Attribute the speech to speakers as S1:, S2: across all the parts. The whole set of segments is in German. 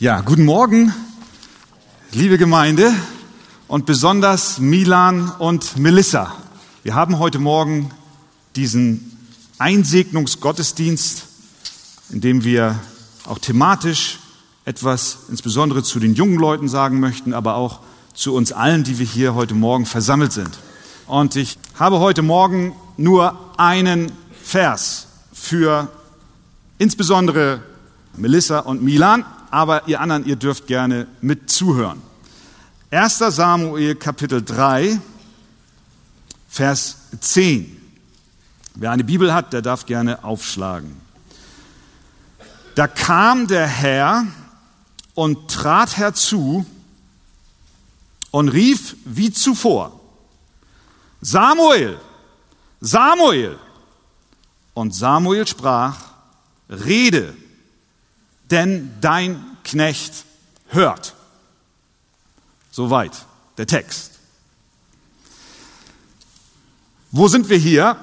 S1: Ja, guten Morgen, liebe Gemeinde und besonders Milan und Melissa. Wir haben heute Morgen diesen Einsegnungsgottesdienst, in dem wir auch thematisch etwas insbesondere zu den jungen Leuten sagen möchten, aber auch zu uns allen, die wir hier heute Morgen versammelt sind. Und ich habe heute Morgen nur einen Vers für insbesondere Melissa und Milan aber ihr anderen, ihr dürft gerne mit zuhören. 1. Samuel Kapitel 3, Vers 10. Wer eine Bibel hat, der darf gerne aufschlagen. Da kam der Herr und trat herzu und rief wie zuvor, Samuel, Samuel. Und Samuel sprach, rede, denn dein Knecht hört. Soweit der Text. Wo sind wir hier?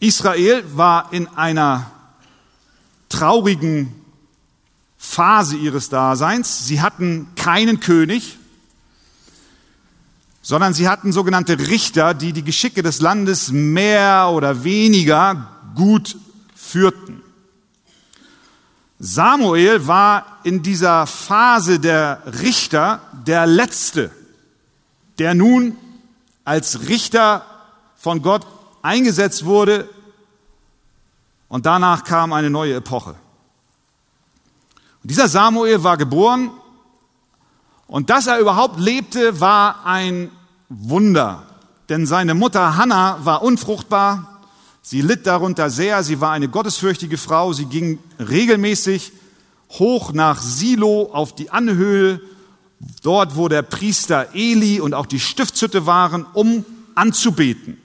S1: Israel war in einer traurigen Phase ihres Daseins. Sie hatten keinen König, sondern sie hatten sogenannte Richter, die die Geschicke des Landes mehr oder weniger gut führten. Samuel war in dieser Phase der Richter der Letzte, der nun als Richter von Gott eingesetzt wurde und danach kam eine neue Epoche. Und dieser Samuel war geboren und dass er überhaupt lebte, war ein Wunder, denn seine Mutter Hannah war unfruchtbar Sie litt darunter sehr, sie war eine gottesfürchtige Frau, sie ging regelmäßig hoch nach Silo auf die Anhöhe, dort wo der Priester Eli und auch die Stiftshütte waren, um anzubeten.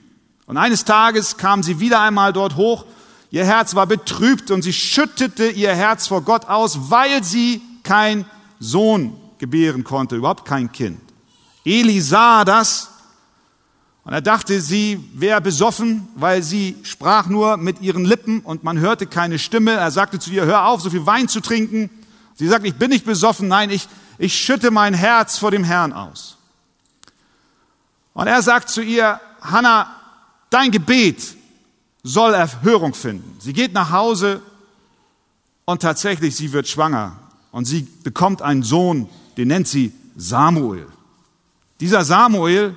S1: Und eines Tages kam sie wieder einmal dort hoch, ihr Herz war betrübt und sie schüttete ihr Herz vor Gott aus, weil sie kein Sohn gebären konnte, überhaupt kein Kind. Eli sah das und er dachte, sie wäre besoffen, weil sie sprach nur mit ihren Lippen und man hörte keine Stimme. Er sagte zu ihr, hör auf, so viel Wein zu trinken. Sie sagt, ich bin nicht besoffen, nein, ich, ich schütte mein Herz vor dem Herrn aus. Und er sagt zu ihr, Hannah, dein Gebet soll Erhörung finden. Sie geht nach Hause und tatsächlich, sie wird schwanger und sie bekommt einen Sohn, den nennt sie Samuel. Dieser Samuel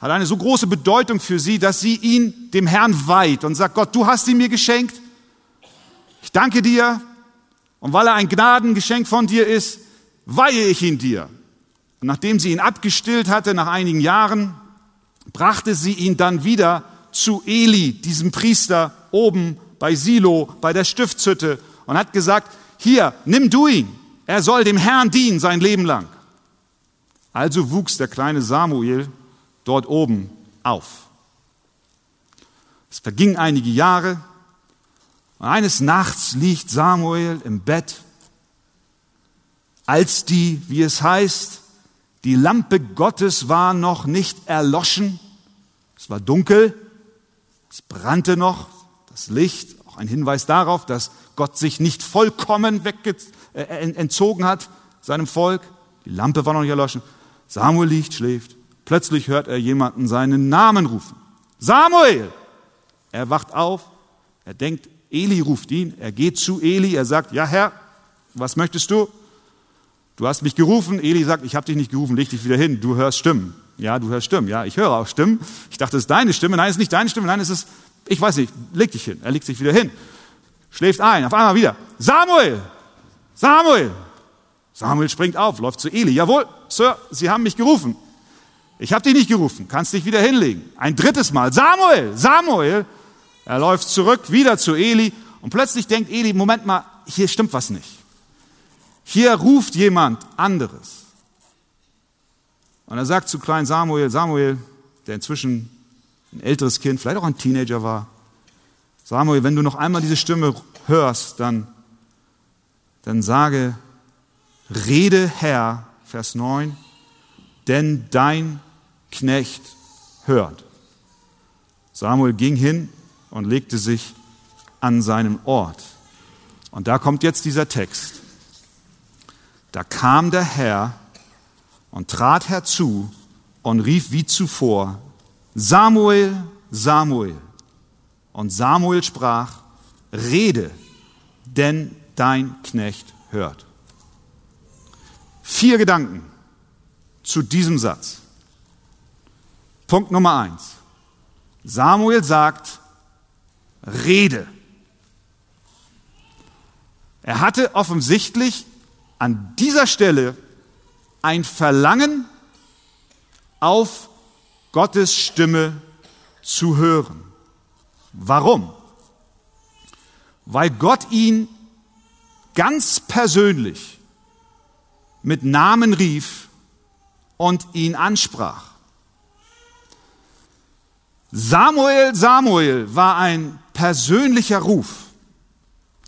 S1: hat eine so große Bedeutung für sie, dass sie ihn dem Herrn weiht und sagt, Gott, du hast ihn mir geschenkt. Ich danke dir. Und weil er ein Gnadengeschenk von dir ist, weihe ich ihn dir. Und nachdem sie ihn abgestillt hatte, nach einigen Jahren, brachte sie ihn dann wieder zu Eli, diesem Priester, oben bei Silo, bei der Stiftshütte, und hat gesagt, hier, nimm du ihn. Er soll dem Herrn dienen sein Leben lang. Also wuchs der kleine Samuel dort oben auf. Es vergingen einige Jahre und eines Nachts liegt Samuel im Bett, als die, wie es heißt, die Lampe Gottes war noch nicht erloschen. Es war dunkel, es brannte noch, das Licht, auch ein Hinweis darauf, dass Gott sich nicht vollkommen äh, entzogen hat seinem Volk. Die Lampe war noch nicht erloschen. Samuel liegt, schläft. Plötzlich hört er jemanden seinen Namen rufen. Samuel! Er wacht auf, er denkt, Eli ruft ihn, er geht zu Eli, er sagt, ja Herr, was möchtest du? Du hast mich gerufen. Eli sagt, ich habe dich nicht gerufen, leg dich wieder hin, du hörst Stimmen. Ja, du hörst Stimmen. Ja, ich höre auch Stimmen. Ich dachte, es ist deine Stimme. Nein, es ist nicht deine Stimme. Nein, es ist, ich weiß nicht, leg dich hin. Er legt sich wieder hin. Schläft ein. Auf einmal wieder. Samuel! Samuel! Samuel springt auf, läuft zu Eli. Jawohl, Sir, Sie haben mich gerufen. Ich habe dich nicht gerufen, kannst dich wieder hinlegen. Ein drittes Mal, Samuel, Samuel. Er läuft zurück, wieder zu Eli und plötzlich denkt Eli, Moment mal, hier stimmt was nicht. Hier ruft jemand anderes. Und er sagt zu kleinen Samuel, Samuel, der inzwischen ein älteres Kind, vielleicht auch ein Teenager war, Samuel, wenn du noch einmal diese Stimme hörst, dann, dann sage, rede Herr, Vers 9, denn dein Knecht hört. Samuel ging hin und legte sich an seinen Ort. Und da kommt jetzt dieser Text. Da kam der Herr und trat herzu und rief wie zuvor, Samuel, Samuel. Und Samuel sprach, Rede, denn dein Knecht hört. Vier Gedanken zu diesem Satz. Punkt Nummer eins. Samuel sagt, Rede. Er hatte offensichtlich an dieser Stelle ein Verlangen auf Gottes Stimme zu hören. Warum? Weil Gott ihn ganz persönlich mit Namen rief und ihn ansprach. Samuel, Samuel war ein persönlicher Ruf.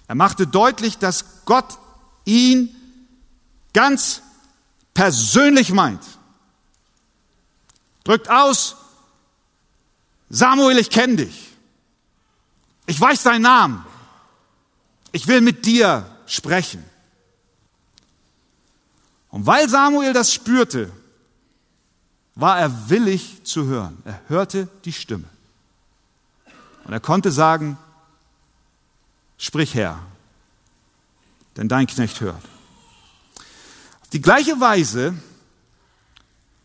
S1: Er machte deutlich, dass Gott ihn ganz persönlich meint. Drückt aus, Samuel, ich kenne dich. Ich weiß deinen Namen. Ich will mit dir sprechen. Und weil Samuel das spürte, war er willig zu hören. Er hörte die Stimme. Und er konnte sagen, sprich Herr, denn dein Knecht hört. Auf die gleiche Weise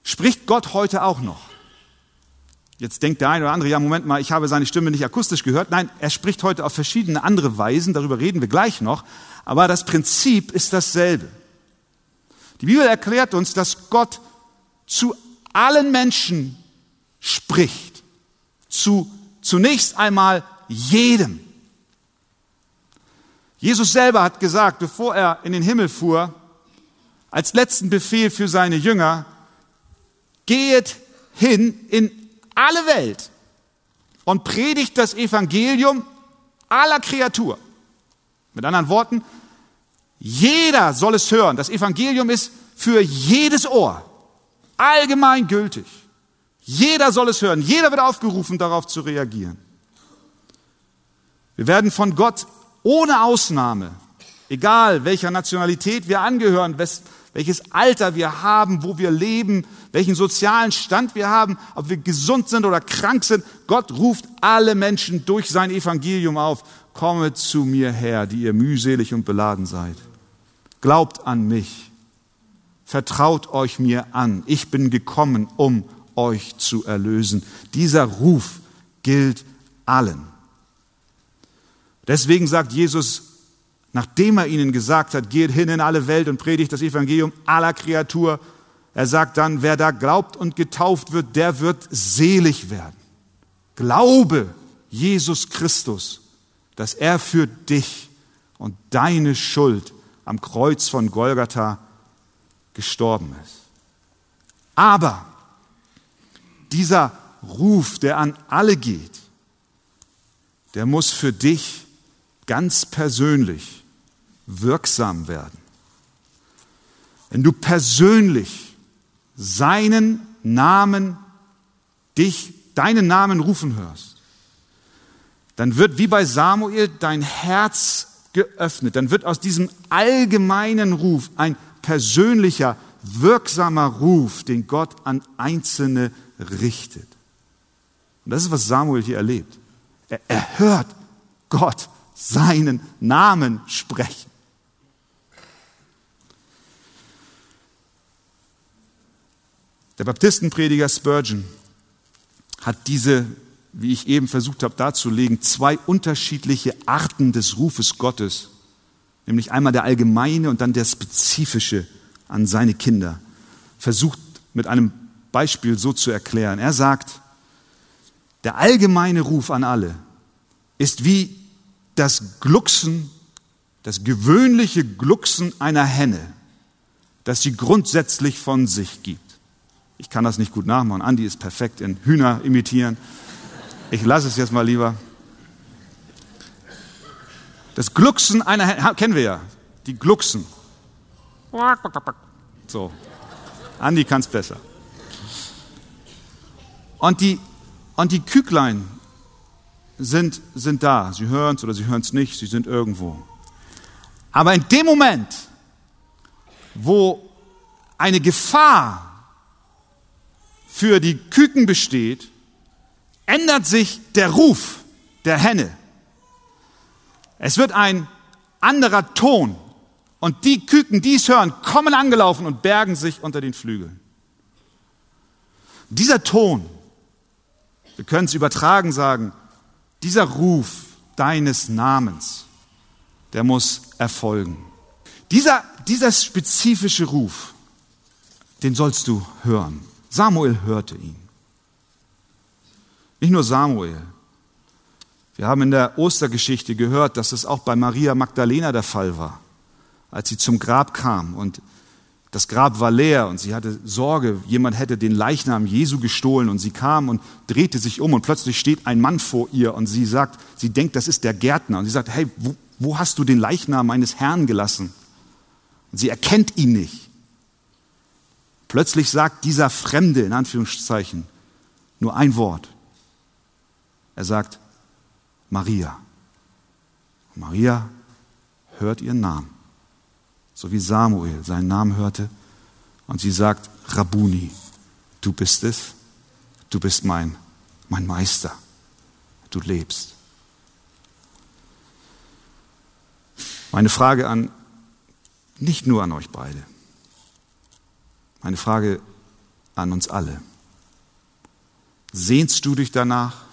S1: spricht Gott heute auch noch. Jetzt denkt der eine oder andere, ja, Moment mal, ich habe seine Stimme nicht akustisch gehört. Nein, er spricht heute auf verschiedene andere Weisen, darüber reden wir gleich noch, aber das Prinzip ist dasselbe. Die Bibel erklärt uns, dass Gott zu allen Menschen spricht. Zu, zunächst einmal jedem. Jesus selber hat gesagt, bevor er in den Himmel fuhr, als letzten Befehl für seine Jünger, geht hin in alle Welt und predigt das Evangelium aller Kreatur. Mit anderen Worten, jeder soll es hören. Das Evangelium ist für jedes Ohr allgemein gültig. Jeder soll es hören. Jeder wird aufgerufen, darauf zu reagieren. Wir werden von Gott ohne Ausnahme, egal welcher Nationalität wir angehören, welches Alter wir haben, wo wir leben, welchen sozialen Stand wir haben, ob wir gesund sind oder krank sind, Gott ruft alle Menschen durch sein Evangelium auf. Komme zu mir her, die ihr mühselig und beladen seid. Glaubt an mich. Vertraut euch mir an. Ich bin gekommen, um euch zu erlösen. Dieser Ruf gilt allen. Deswegen sagt Jesus, nachdem er ihnen gesagt hat, geht hin in alle Welt und predigt das Evangelium aller Kreatur, er sagt dann, wer da glaubt und getauft wird, der wird selig werden. Glaube Jesus Christus, dass er für dich und deine Schuld am Kreuz von Golgatha gestorben ist. Aber dieser Ruf, der an alle geht, der muss für dich ganz persönlich wirksam werden. Wenn du persönlich seinen Namen, dich, deinen Namen rufen hörst, dann wird wie bei Samuel dein Herz geöffnet. Dann wird aus diesem allgemeinen Ruf ein persönlicher, wirksamer Ruf, den Gott an Einzelne richtet. Und das ist, was Samuel hier erlebt. Er, er hört Gott seinen Namen sprechen. Der Baptistenprediger Spurgeon hat diese, wie ich eben versucht habe darzulegen, zwei unterschiedliche Arten des Rufes Gottes nämlich einmal der allgemeine und dann der spezifische an seine Kinder, versucht mit einem Beispiel so zu erklären. Er sagt, der allgemeine Ruf an alle ist wie das Glucksen, das gewöhnliche Glucksen einer Henne, das sie grundsätzlich von sich gibt. Ich kann das nicht gut nachmachen. Andi ist perfekt in Hühner imitieren. Ich lasse es jetzt mal lieber. Das Glucksen einer, kennen wir ja, die Glucksen. So, Andi kann es besser. Und die, und die Küklein sind, sind da. Sie hören es oder sie hören es nicht, sie sind irgendwo. Aber in dem Moment, wo eine Gefahr für die Küken besteht, ändert sich der Ruf der Henne. Es wird ein anderer Ton und die Küken, die es hören, kommen angelaufen und bergen sich unter den Flügeln. Dieser Ton, wir können es übertragen sagen, dieser Ruf deines Namens, der muss erfolgen. Dieser, dieser spezifische Ruf, den sollst du hören. Samuel hörte ihn. Nicht nur Samuel. Wir haben in der Ostergeschichte gehört, dass es auch bei Maria Magdalena der Fall war, als sie zum Grab kam und das Grab war leer und sie hatte Sorge, jemand hätte den Leichnam Jesu gestohlen und sie kam und drehte sich um und plötzlich steht ein Mann vor ihr und sie sagt, sie denkt, das ist der Gärtner und sie sagt, hey, wo, wo hast du den Leichnam meines Herrn gelassen? Und sie erkennt ihn nicht. Plötzlich sagt dieser Fremde, in Anführungszeichen, nur ein Wort. Er sagt, Maria. Maria hört ihren Namen so wie Samuel seinen Namen hörte. Und sie sagt, Rabuni, du bist es, du bist mein, mein Meister, du lebst. Meine Frage an, nicht nur an euch beide, meine Frage an uns alle. Sehnst du dich danach,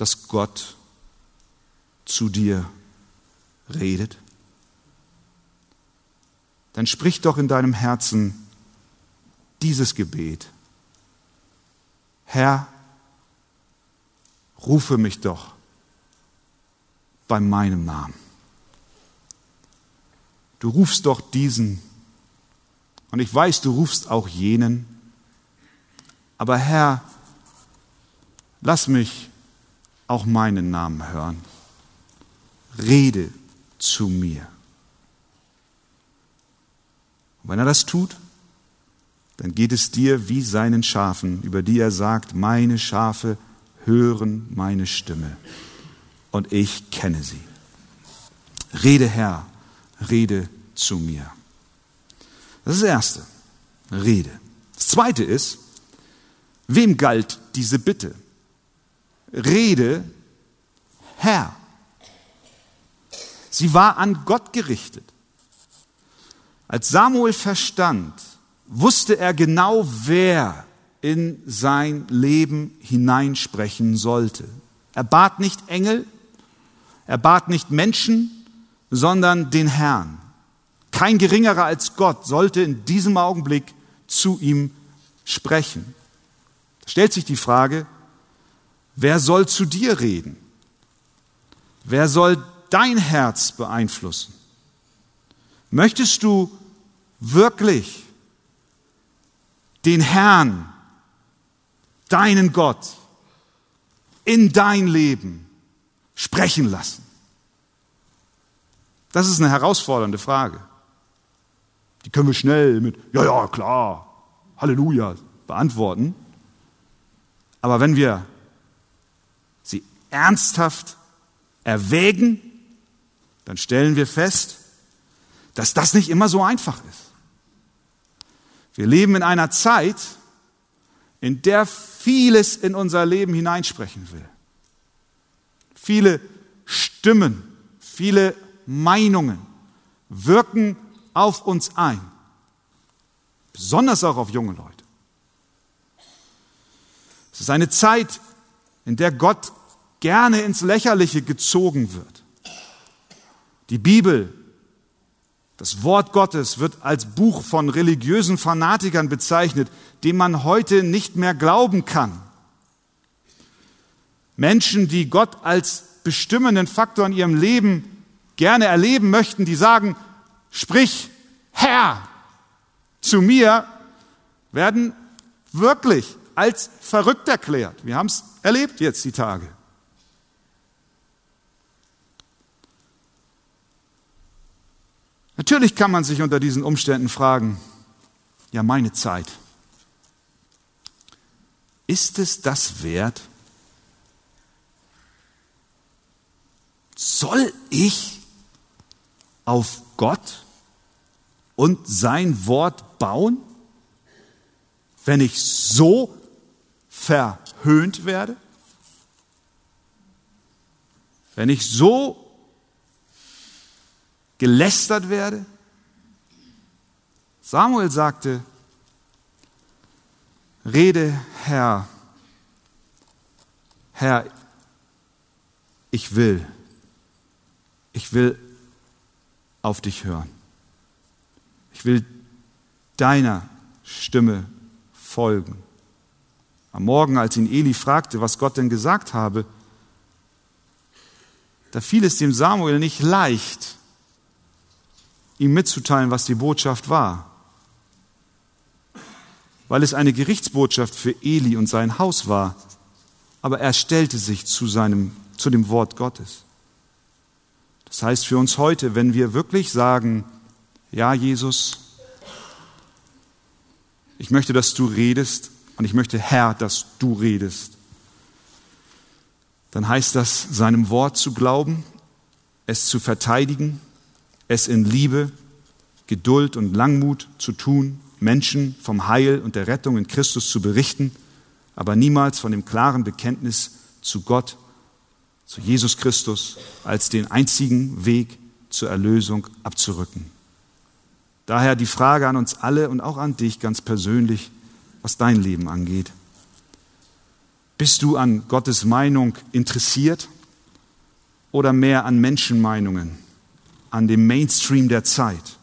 S1: dass Gott zu dir redet? dann sprich doch in deinem Herzen dieses Gebet. Herr, rufe mich doch bei meinem Namen. Du rufst doch diesen und ich weiß, du rufst auch jenen, aber Herr, lass mich auch meinen Namen hören. Rede zu mir. Und wenn er das tut, dann geht es dir wie seinen Schafen, über die er sagt, meine Schafe hören meine Stimme und ich kenne sie. Rede Herr, rede zu mir. Das ist das Erste, Rede. Das Zweite ist, wem galt diese Bitte? Rede Herr. Sie war an Gott gerichtet. Als Samuel verstand, wusste er genau, wer in sein Leben hineinsprechen sollte. Er bat nicht Engel, er bat nicht Menschen, sondern den Herrn. Kein geringerer als Gott sollte in diesem Augenblick zu ihm sprechen. Da stellt sich die Frage, wer soll zu dir reden? Wer soll dein Herz beeinflussen? Möchtest du wirklich den Herrn, deinen Gott, in dein Leben sprechen lassen? Das ist eine herausfordernde Frage. Die können wir schnell mit, ja, ja, klar, Halleluja beantworten. Aber wenn wir ernsthaft erwägen, dann stellen wir fest, dass das nicht immer so einfach ist. Wir leben in einer Zeit, in der vieles in unser Leben hineinsprechen will. Viele Stimmen, viele Meinungen wirken auf uns ein, besonders auch auf junge Leute. Es ist eine Zeit, in der Gott gerne ins Lächerliche gezogen wird. Die Bibel das Wort Gottes wird als Buch von religiösen Fanatikern bezeichnet, dem man heute nicht mehr glauben kann. Menschen, die Gott als bestimmenden Faktor in ihrem Leben gerne erleben möchten, die sagen, sprich Herr zu mir, werden wirklich als verrückt erklärt. Wir haben es erlebt jetzt die Tage. Natürlich kann man sich unter diesen Umständen fragen, ja meine Zeit, ist es das wert? Soll ich auf Gott und sein Wort bauen? Wenn ich so verhöhnt werde? Wenn ich so gelästert werde? Samuel sagte, Rede, Herr, Herr, ich will, ich will auf dich hören. Ich will deiner Stimme folgen. Am Morgen, als ihn Eli fragte, was Gott denn gesagt habe, da fiel es dem Samuel nicht leicht, ihm mitzuteilen, was die Botschaft war, weil es eine Gerichtsbotschaft für Eli und sein Haus war, aber er stellte sich zu, seinem, zu dem Wort Gottes. Das heißt für uns heute, wenn wir wirklich sagen, ja Jesus, ich möchte, dass du redest und ich möchte, Herr, dass du redest, dann heißt das, seinem Wort zu glauben, es zu verteidigen, es in Liebe, Geduld und Langmut zu tun, Menschen vom Heil und der Rettung in Christus zu berichten, aber niemals von dem klaren Bekenntnis zu Gott, zu Jesus Christus als den einzigen Weg zur Erlösung abzurücken. Daher die Frage an uns alle und auch an dich ganz persönlich, was dein Leben angeht. Bist du an Gottes Meinung interessiert oder mehr an Menschenmeinungen, an dem Mainstream der Zeit?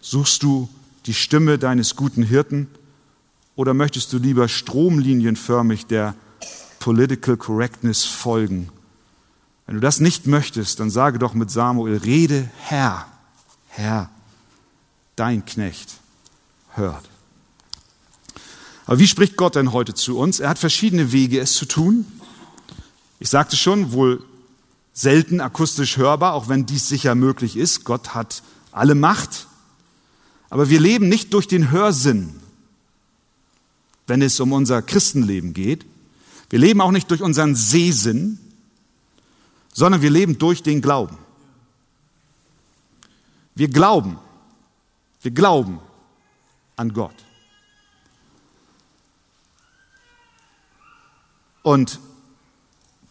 S1: Suchst du die Stimme deines guten Hirten oder möchtest du lieber stromlinienförmig der Political Correctness folgen? Wenn du das nicht möchtest, dann sage doch mit Samuel, rede Herr, Herr, dein Knecht hört. Aber wie spricht Gott denn heute zu uns? Er hat verschiedene Wege, es zu tun. Ich sagte schon, wohl selten akustisch hörbar, auch wenn dies sicher möglich ist. Gott hat alle Macht. Aber wir leben nicht durch den Hörsinn, wenn es um unser Christenleben geht. Wir leben auch nicht durch unseren Sehsinn, sondern wir leben durch den Glauben. Wir glauben, wir glauben an Gott. Und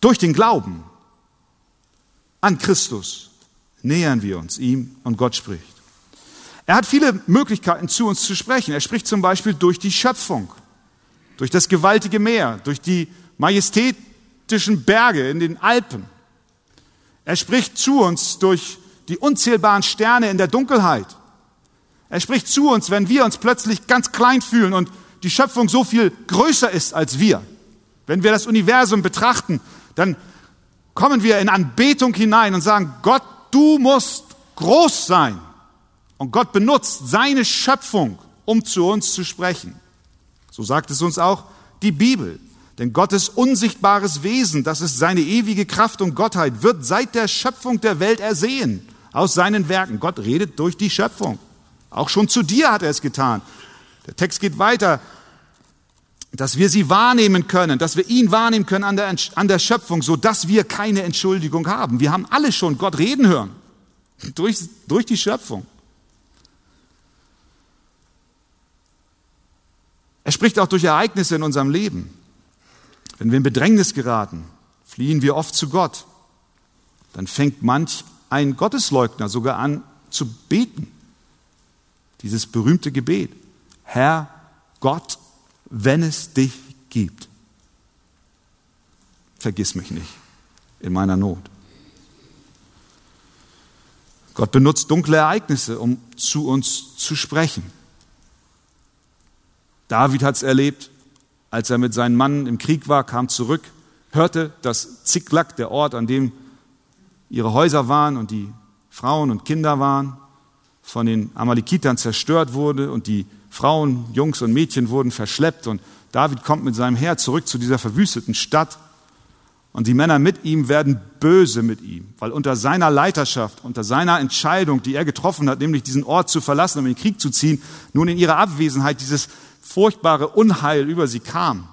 S1: durch den Glauben an Christus nähern wir uns ihm und Gott spricht. Er hat viele Möglichkeiten zu uns zu sprechen. Er spricht zum Beispiel durch die Schöpfung, durch das gewaltige Meer, durch die majestätischen Berge in den Alpen. Er spricht zu uns durch die unzählbaren Sterne in der Dunkelheit. Er spricht zu uns, wenn wir uns plötzlich ganz klein fühlen und die Schöpfung so viel größer ist als wir. Wenn wir das Universum betrachten, dann kommen wir in Anbetung hinein und sagen, Gott, du musst groß sein. Und Gott benutzt seine Schöpfung, um zu uns zu sprechen. So sagt es uns auch die Bibel. Denn Gottes unsichtbares Wesen, das ist seine ewige Kraft und Gottheit, wird seit der Schöpfung der Welt ersehen aus seinen Werken. Gott redet durch die Schöpfung. Auch schon zu dir hat er es getan. Der Text geht weiter dass wir sie wahrnehmen können, dass wir ihn wahrnehmen können an der, an der Schöpfung, so dass wir keine Entschuldigung haben. Wir haben alle schon Gott reden hören. Durch, durch die Schöpfung. Er spricht auch durch Ereignisse in unserem Leben. Wenn wir in Bedrängnis geraten, fliehen wir oft zu Gott. Dann fängt manch ein Gottesleugner sogar an zu beten. Dieses berühmte Gebet. Herr Gott wenn es dich gibt. Vergiss mich nicht in meiner Not. Gott benutzt dunkle Ereignisse, um zu uns zu sprechen. David hat es erlebt, als er mit seinen Mann im Krieg war, kam zurück, hörte, dass Ziklag, der Ort, an dem ihre Häuser waren und die Frauen und Kinder waren, von den Amalekitern zerstört wurde und die Frauen, Jungs und Mädchen wurden verschleppt und David kommt mit seinem Heer zurück zu dieser verwüsteten Stadt und die Männer mit ihm werden böse mit ihm, weil unter seiner Leiterschaft, unter seiner Entscheidung, die er getroffen hat, nämlich diesen Ort zu verlassen, um in den Krieg zu ziehen, nun in ihrer Abwesenheit dieses furchtbare Unheil über sie kam.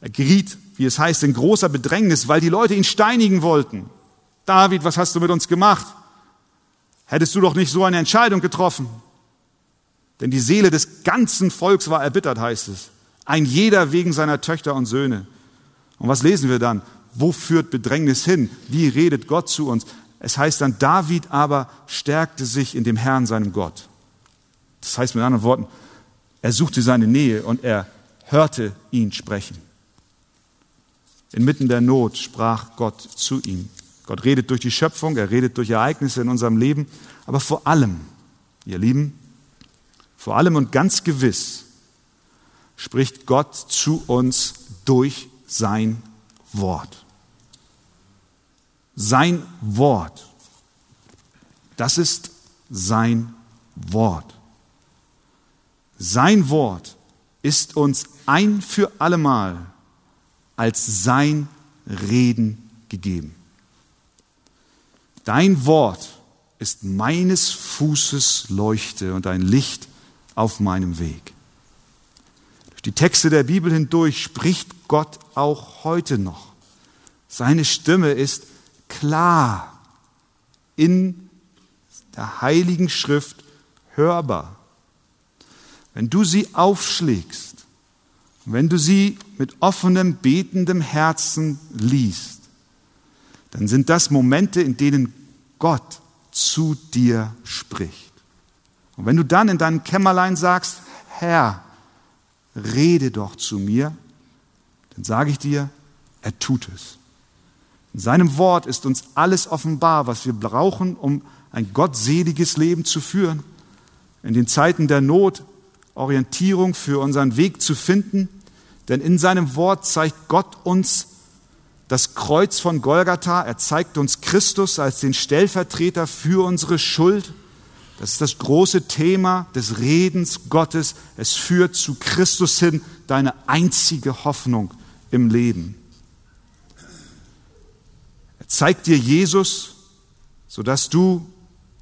S1: Er geriet, wie es heißt, in großer Bedrängnis, weil die Leute ihn steinigen wollten. David, was hast du mit uns gemacht? Hättest du doch nicht so eine Entscheidung getroffen. Denn die Seele des ganzen Volks war erbittert, heißt es. Ein jeder wegen seiner Töchter und Söhne. Und was lesen wir dann? Wo führt Bedrängnis hin? Wie redet Gott zu uns? Es heißt dann, David aber stärkte sich in dem Herrn, seinem Gott. Das heißt mit anderen Worten, er suchte seine Nähe und er hörte ihn sprechen. Inmitten der Not sprach Gott zu ihm. Gott redet durch die Schöpfung, er redet durch Ereignisse in unserem Leben, aber vor allem, ihr Lieben, vor allem und ganz gewiss spricht Gott zu uns durch sein Wort. Sein Wort. Das ist sein Wort. Sein Wort ist uns ein für allemal als sein Reden gegeben. Dein Wort ist meines Fußes Leuchte und ein Licht auf meinem Weg. Durch die Texte der Bibel hindurch spricht Gott auch heute noch. Seine Stimme ist klar in der heiligen Schrift hörbar. Wenn du sie aufschlägst, wenn du sie mit offenem, betendem Herzen liest, dann sind das Momente, in denen Gott zu dir spricht. Und wenn du dann in deinem Kämmerlein sagst, Herr, rede doch zu mir, dann sage ich dir, er tut es. In seinem Wort ist uns alles offenbar, was wir brauchen, um ein gottseliges Leben zu führen. In den Zeiten der Not Orientierung für unseren Weg zu finden denn in seinem Wort zeigt Gott uns das Kreuz von Golgatha. Er zeigt uns Christus als den Stellvertreter für unsere Schuld. Das ist das große Thema des Redens Gottes. Es führt zu Christus hin, deine einzige Hoffnung im Leben. Er zeigt dir Jesus, sodass du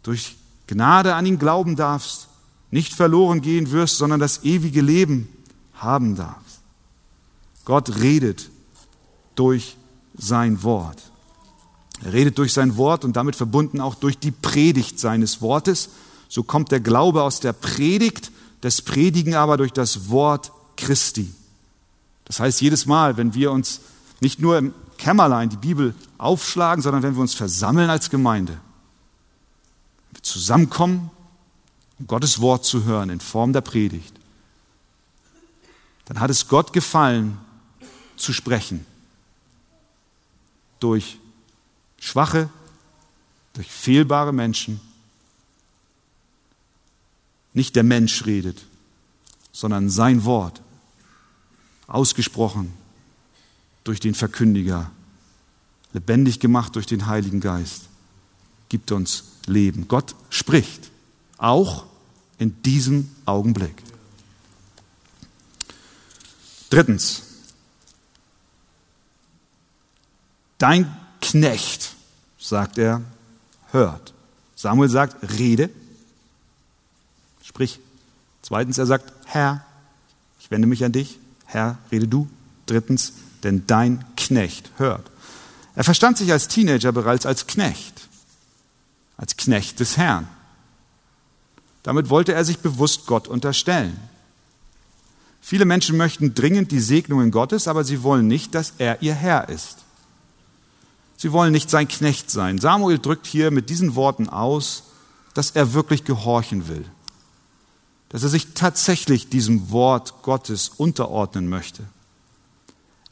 S1: durch Gnade an ihn glauben darfst, nicht verloren gehen wirst, sondern das ewige Leben haben darfst. Gott redet durch sein Wort. Er redet durch sein Wort und damit verbunden auch durch die Predigt seines Wortes. So kommt der Glaube aus der Predigt, das Predigen aber durch das Wort Christi. Das heißt, jedes Mal, wenn wir uns nicht nur im Kämmerlein die Bibel aufschlagen, sondern wenn wir uns versammeln als Gemeinde, wir zusammenkommen, um Gottes Wort zu hören in Form der Predigt, dann hat es Gott gefallen, zu sprechen. Durch schwache, durch fehlbare Menschen. Nicht der Mensch redet, sondern sein Wort, ausgesprochen durch den Verkündiger, lebendig gemacht durch den Heiligen Geist, gibt uns Leben. Gott spricht, auch in diesem Augenblick. Drittens, Dein Knecht, sagt er, hört. Samuel sagt, rede. Sprich. Zweitens, er sagt, Herr, ich wende mich an dich. Herr, rede du. Drittens, denn dein Knecht hört. Er verstand sich als Teenager bereits als Knecht, als Knecht des Herrn. Damit wollte er sich bewusst Gott unterstellen. Viele Menschen möchten dringend die Segnungen Gottes, aber sie wollen nicht, dass er ihr Herr ist. Sie wollen nicht sein Knecht sein. Samuel drückt hier mit diesen Worten aus, dass er wirklich gehorchen will, dass er sich tatsächlich diesem Wort Gottes unterordnen möchte.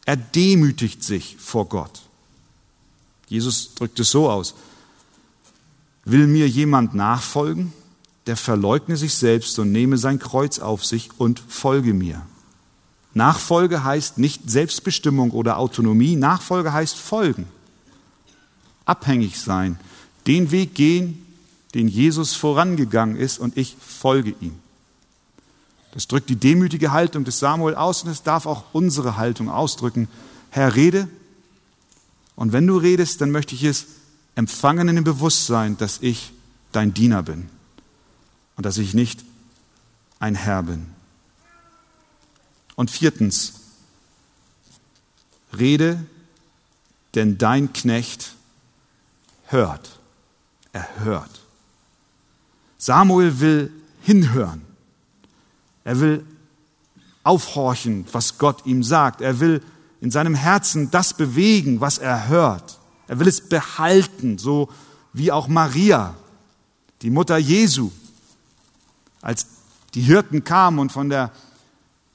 S1: Er demütigt sich vor Gott. Jesus drückt es so aus. Will mir jemand nachfolgen, der verleugne sich selbst und nehme sein Kreuz auf sich und folge mir. Nachfolge heißt nicht Selbstbestimmung oder Autonomie, Nachfolge heißt folgen abhängig sein, den Weg gehen, den Jesus vorangegangen ist und ich folge ihm. Das drückt die demütige Haltung des Samuel aus und es darf auch unsere Haltung ausdrücken. Herr, rede. Und wenn du redest, dann möchte ich es empfangen in dem Bewusstsein, dass ich dein Diener bin und dass ich nicht ein Herr bin. Und viertens, rede, denn dein Knecht hört. Er hört. Samuel will hinhören. Er will aufhorchen, was Gott ihm sagt. Er will in seinem Herzen das bewegen, was er hört. Er will es behalten, so wie auch Maria, die Mutter Jesu, als die Hirten kamen und von der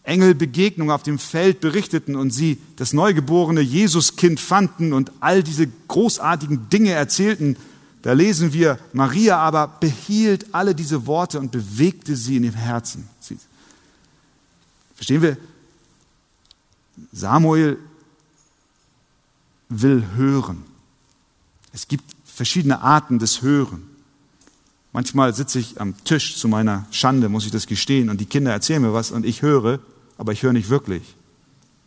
S1: Engelbegegnung auf dem Feld berichteten und sie das neugeborene Jesuskind fanden und all diese großartigen Dinge erzählten, da lesen wir, Maria aber behielt alle diese Worte und bewegte sie in ihrem Herzen. Verstehen wir? Samuel will hören. Es gibt verschiedene Arten des Hören. Manchmal sitze ich am Tisch zu meiner Schande, muss ich das gestehen, und die Kinder erzählen mir was und ich höre, aber ich höre nicht wirklich.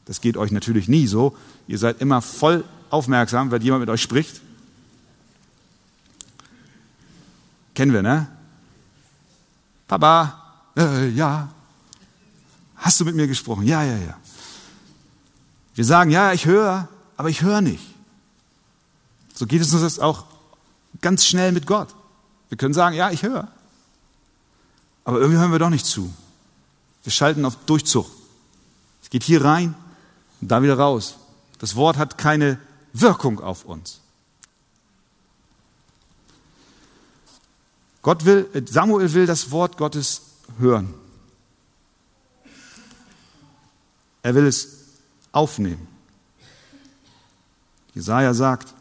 S1: Das geht euch natürlich nie so. Ihr seid immer voll aufmerksam, wenn jemand mit euch spricht. Kennen wir, ne? Papa, äh, ja. Hast du mit mir gesprochen? Ja, ja, ja. Wir sagen, ja, ich höre, aber ich höre nicht. So geht es uns auch ganz schnell mit Gott. Wir können sagen, ja, ich höre. Aber irgendwie hören wir doch nicht zu. Wir schalten auf Durchzug. Es geht hier rein und da wieder raus. Das Wort hat keine Wirkung auf uns. Gott will, Samuel will das Wort Gottes hören. Er will es aufnehmen. Jesaja sagt,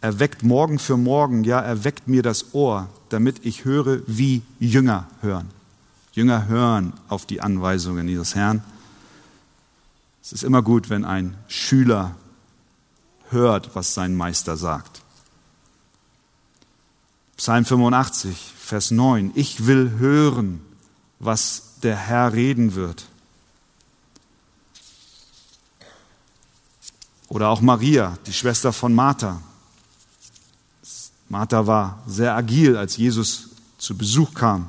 S1: er weckt morgen für morgen, ja, er weckt mir das Ohr, damit ich höre, wie Jünger hören. Jünger hören auf die Anweisungen ihres Herrn. Es ist immer gut, wenn ein Schüler hört, was sein Meister sagt. Psalm 85, Vers 9. Ich will hören, was der Herr reden wird. Oder auch Maria, die Schwester von Martha. Martha war sehr agil, als Jesus zu Besuch kam.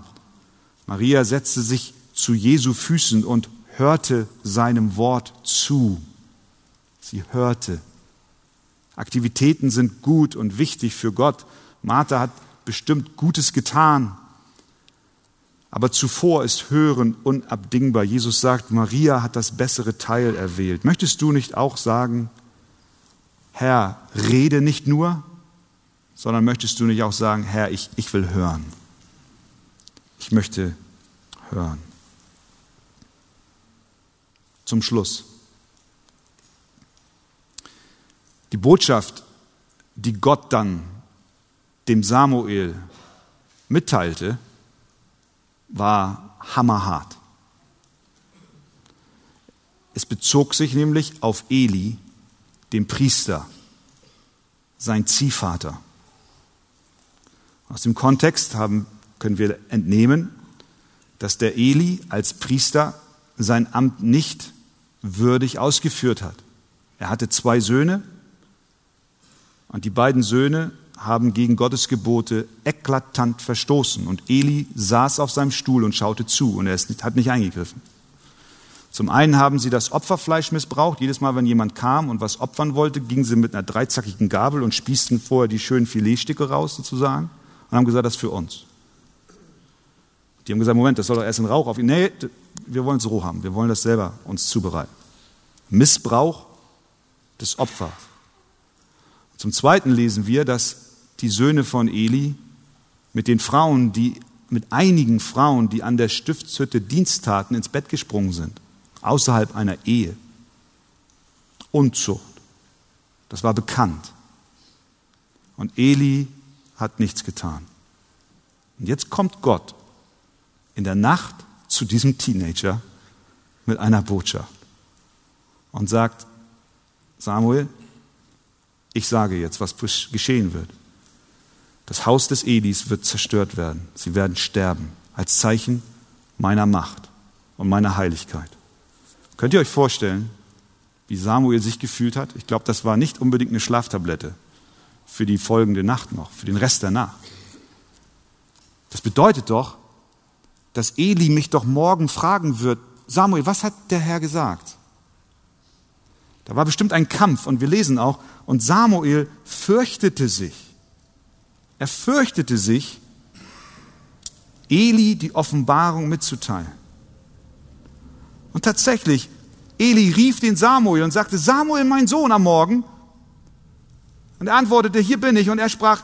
S1: Maria setzte sich zu Jesu Füßen und hörte seinem Wort zu. Sie hörte. Aktivitäten sind gut und wichtig für Gott. Martha hat bestimmt Gutes getan. Aber zuvor ist Hören unabdingbar. Jesus sagt, Maria hat das bessere Teil erwählt. Möchtest du nicht auch sagen, Herr, rede nicht nur, sondern möchtest du nicht auch sagen, Herr, ich, ich will hören. Ich möchte hören. Zum Schluss. Die Botschaft, die Gott dann dem Samuel mitteilte, war hammerhart. Es bezog sich nämlich auf Eli, dem Priester, sein Ziehvater. Aus dem Kontext haben, können wir entnehmen, dass der Eli als Priester sein Amt nicht würdig ausgeführt hat. Er hatte zwei Söhne und die beiden Söhne haben gegen Gottes Gebote eklatant verstoßen. Und Eli saß auf seinem Stuhl und schaute zu und er hat nicht eingegriffen. Zum einen haben sie das Opferfleisch missbraucht. Jedes Mal, wenn jemand kam und was opfern wollte, gingen sie mit einer dreizackigen Gabel und spießten vorher die schönen Filetstücke raus sozusagen und haben gesagt, das ist für uns. Die haben gesagt, Moment, das soll doch erst in Rauch auf. Nee, wir wollen es roh haben. Wir wollen das selber uns zubereiten. Missbrauch des Opfers. Zum Zweiten lesen wir, dass die Söhne von Eli mit den Frauen, die, mit einigen Frauen, die an der Stiftshütte Dienst taten, ins Bett gesprungen sind. Außerhalb einer Ehe. Unzucht. Das war bekannt. Und Eli hat nichts getan. Und jetzt kommt Gott in der Nacht zu diesem Teenager mit einer Botschaft und sagt, Samuel, ich sage jetzt, was geschehen wird. Das Haus des Elis wird zerstört werden. Sie werden sterben als Zeichen meiner Macht und meiner Heiligkeit. Könnt ihr euch vorstellen, wie Samuel sich gefühlt hat? Ich glaube, das war nicht unbedingt eine Schlaftablette für die folgende Nacht noch, für den Rest der Nacht. Das bedeutet doch, dass Eli mich doch morgen fragen wird, Samuel, was hat der Herr gesagt? Da war bestimmt ein Kampf und wir lesen auch, und Samuel fürchtete sich. Er fürchtete sich, Eli die Offenbarung mitzuteilen. Und tatsächlich, Eli rief den Samuel und sagte, Samuel, mein Sohn, am Morgen. Und er antwortete, hier bin ich. Und er sprach,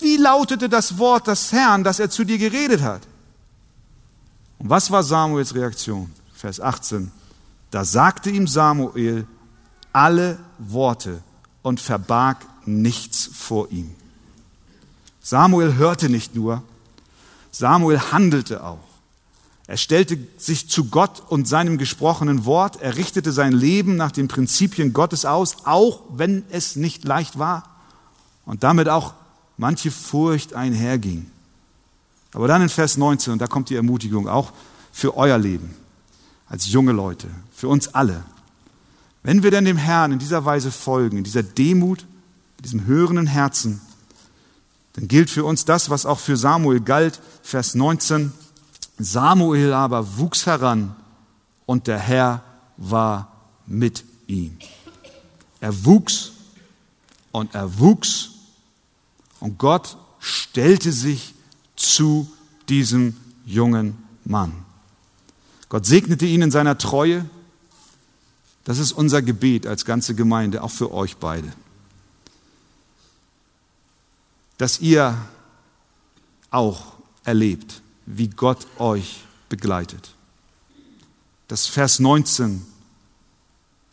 S1: wie lautete das Wort des Herrn, das er zu dir geredet hat? Und was war Samuels Reaktion? Vers 18. Da sagte ihm Samuel alle Worte und verbarg nichts vor ihm. Samuel hörte nicht nur, Samuel handelte auch. Er stellte sich zu Gott und seinem gesprochenen Wort, er richtete sein Leben nach den Prinzipien Gottes aus, auch wenn es nicht leicht war und damit auch manche Furcht einherging. Aber dann in Vers 19, und da kommt die Ermutigung auch für euer Leben als junge Leute, für uns alle. Wenn wir denn dem Herrn in dieser Weise folgen, in dieser Demut, in diesem hörenden Herzen, dann gilt für uns das, was auch für Samuel galt, Vers 19. Samuel aber wuchs heran und der Herr war mit ihm. Er wuchs und er wuchs und Gott stellte sich zu diesem jungen Mann. Gott segnete ihn in seiner Treue. Das ist unser Gebet als ganze Gemeinde, auch für euch beide. Dass ihr auch erlebt, wie Gott euch begleitet. Dass Vers 19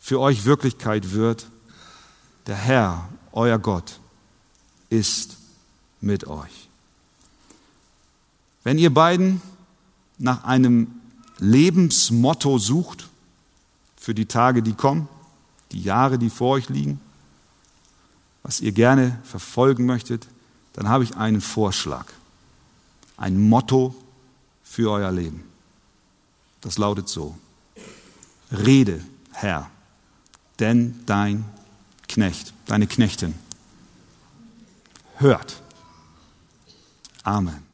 S1: für euch Wirklichkeit wird. Der Herr, euer Gott, ist mit euch. Wenn ihr beiden nach einem Lebensmotto sucht für die Tage, die kommen, die Jahre, die vor euch liegen, was ihr gerne verfolgen möchtet, dann habe ich einen Vorschlag, ein Motto für euer Leben. Das lautet so, Rede, Herr, denn dein Knecht, deine Knechtin hört. Amen.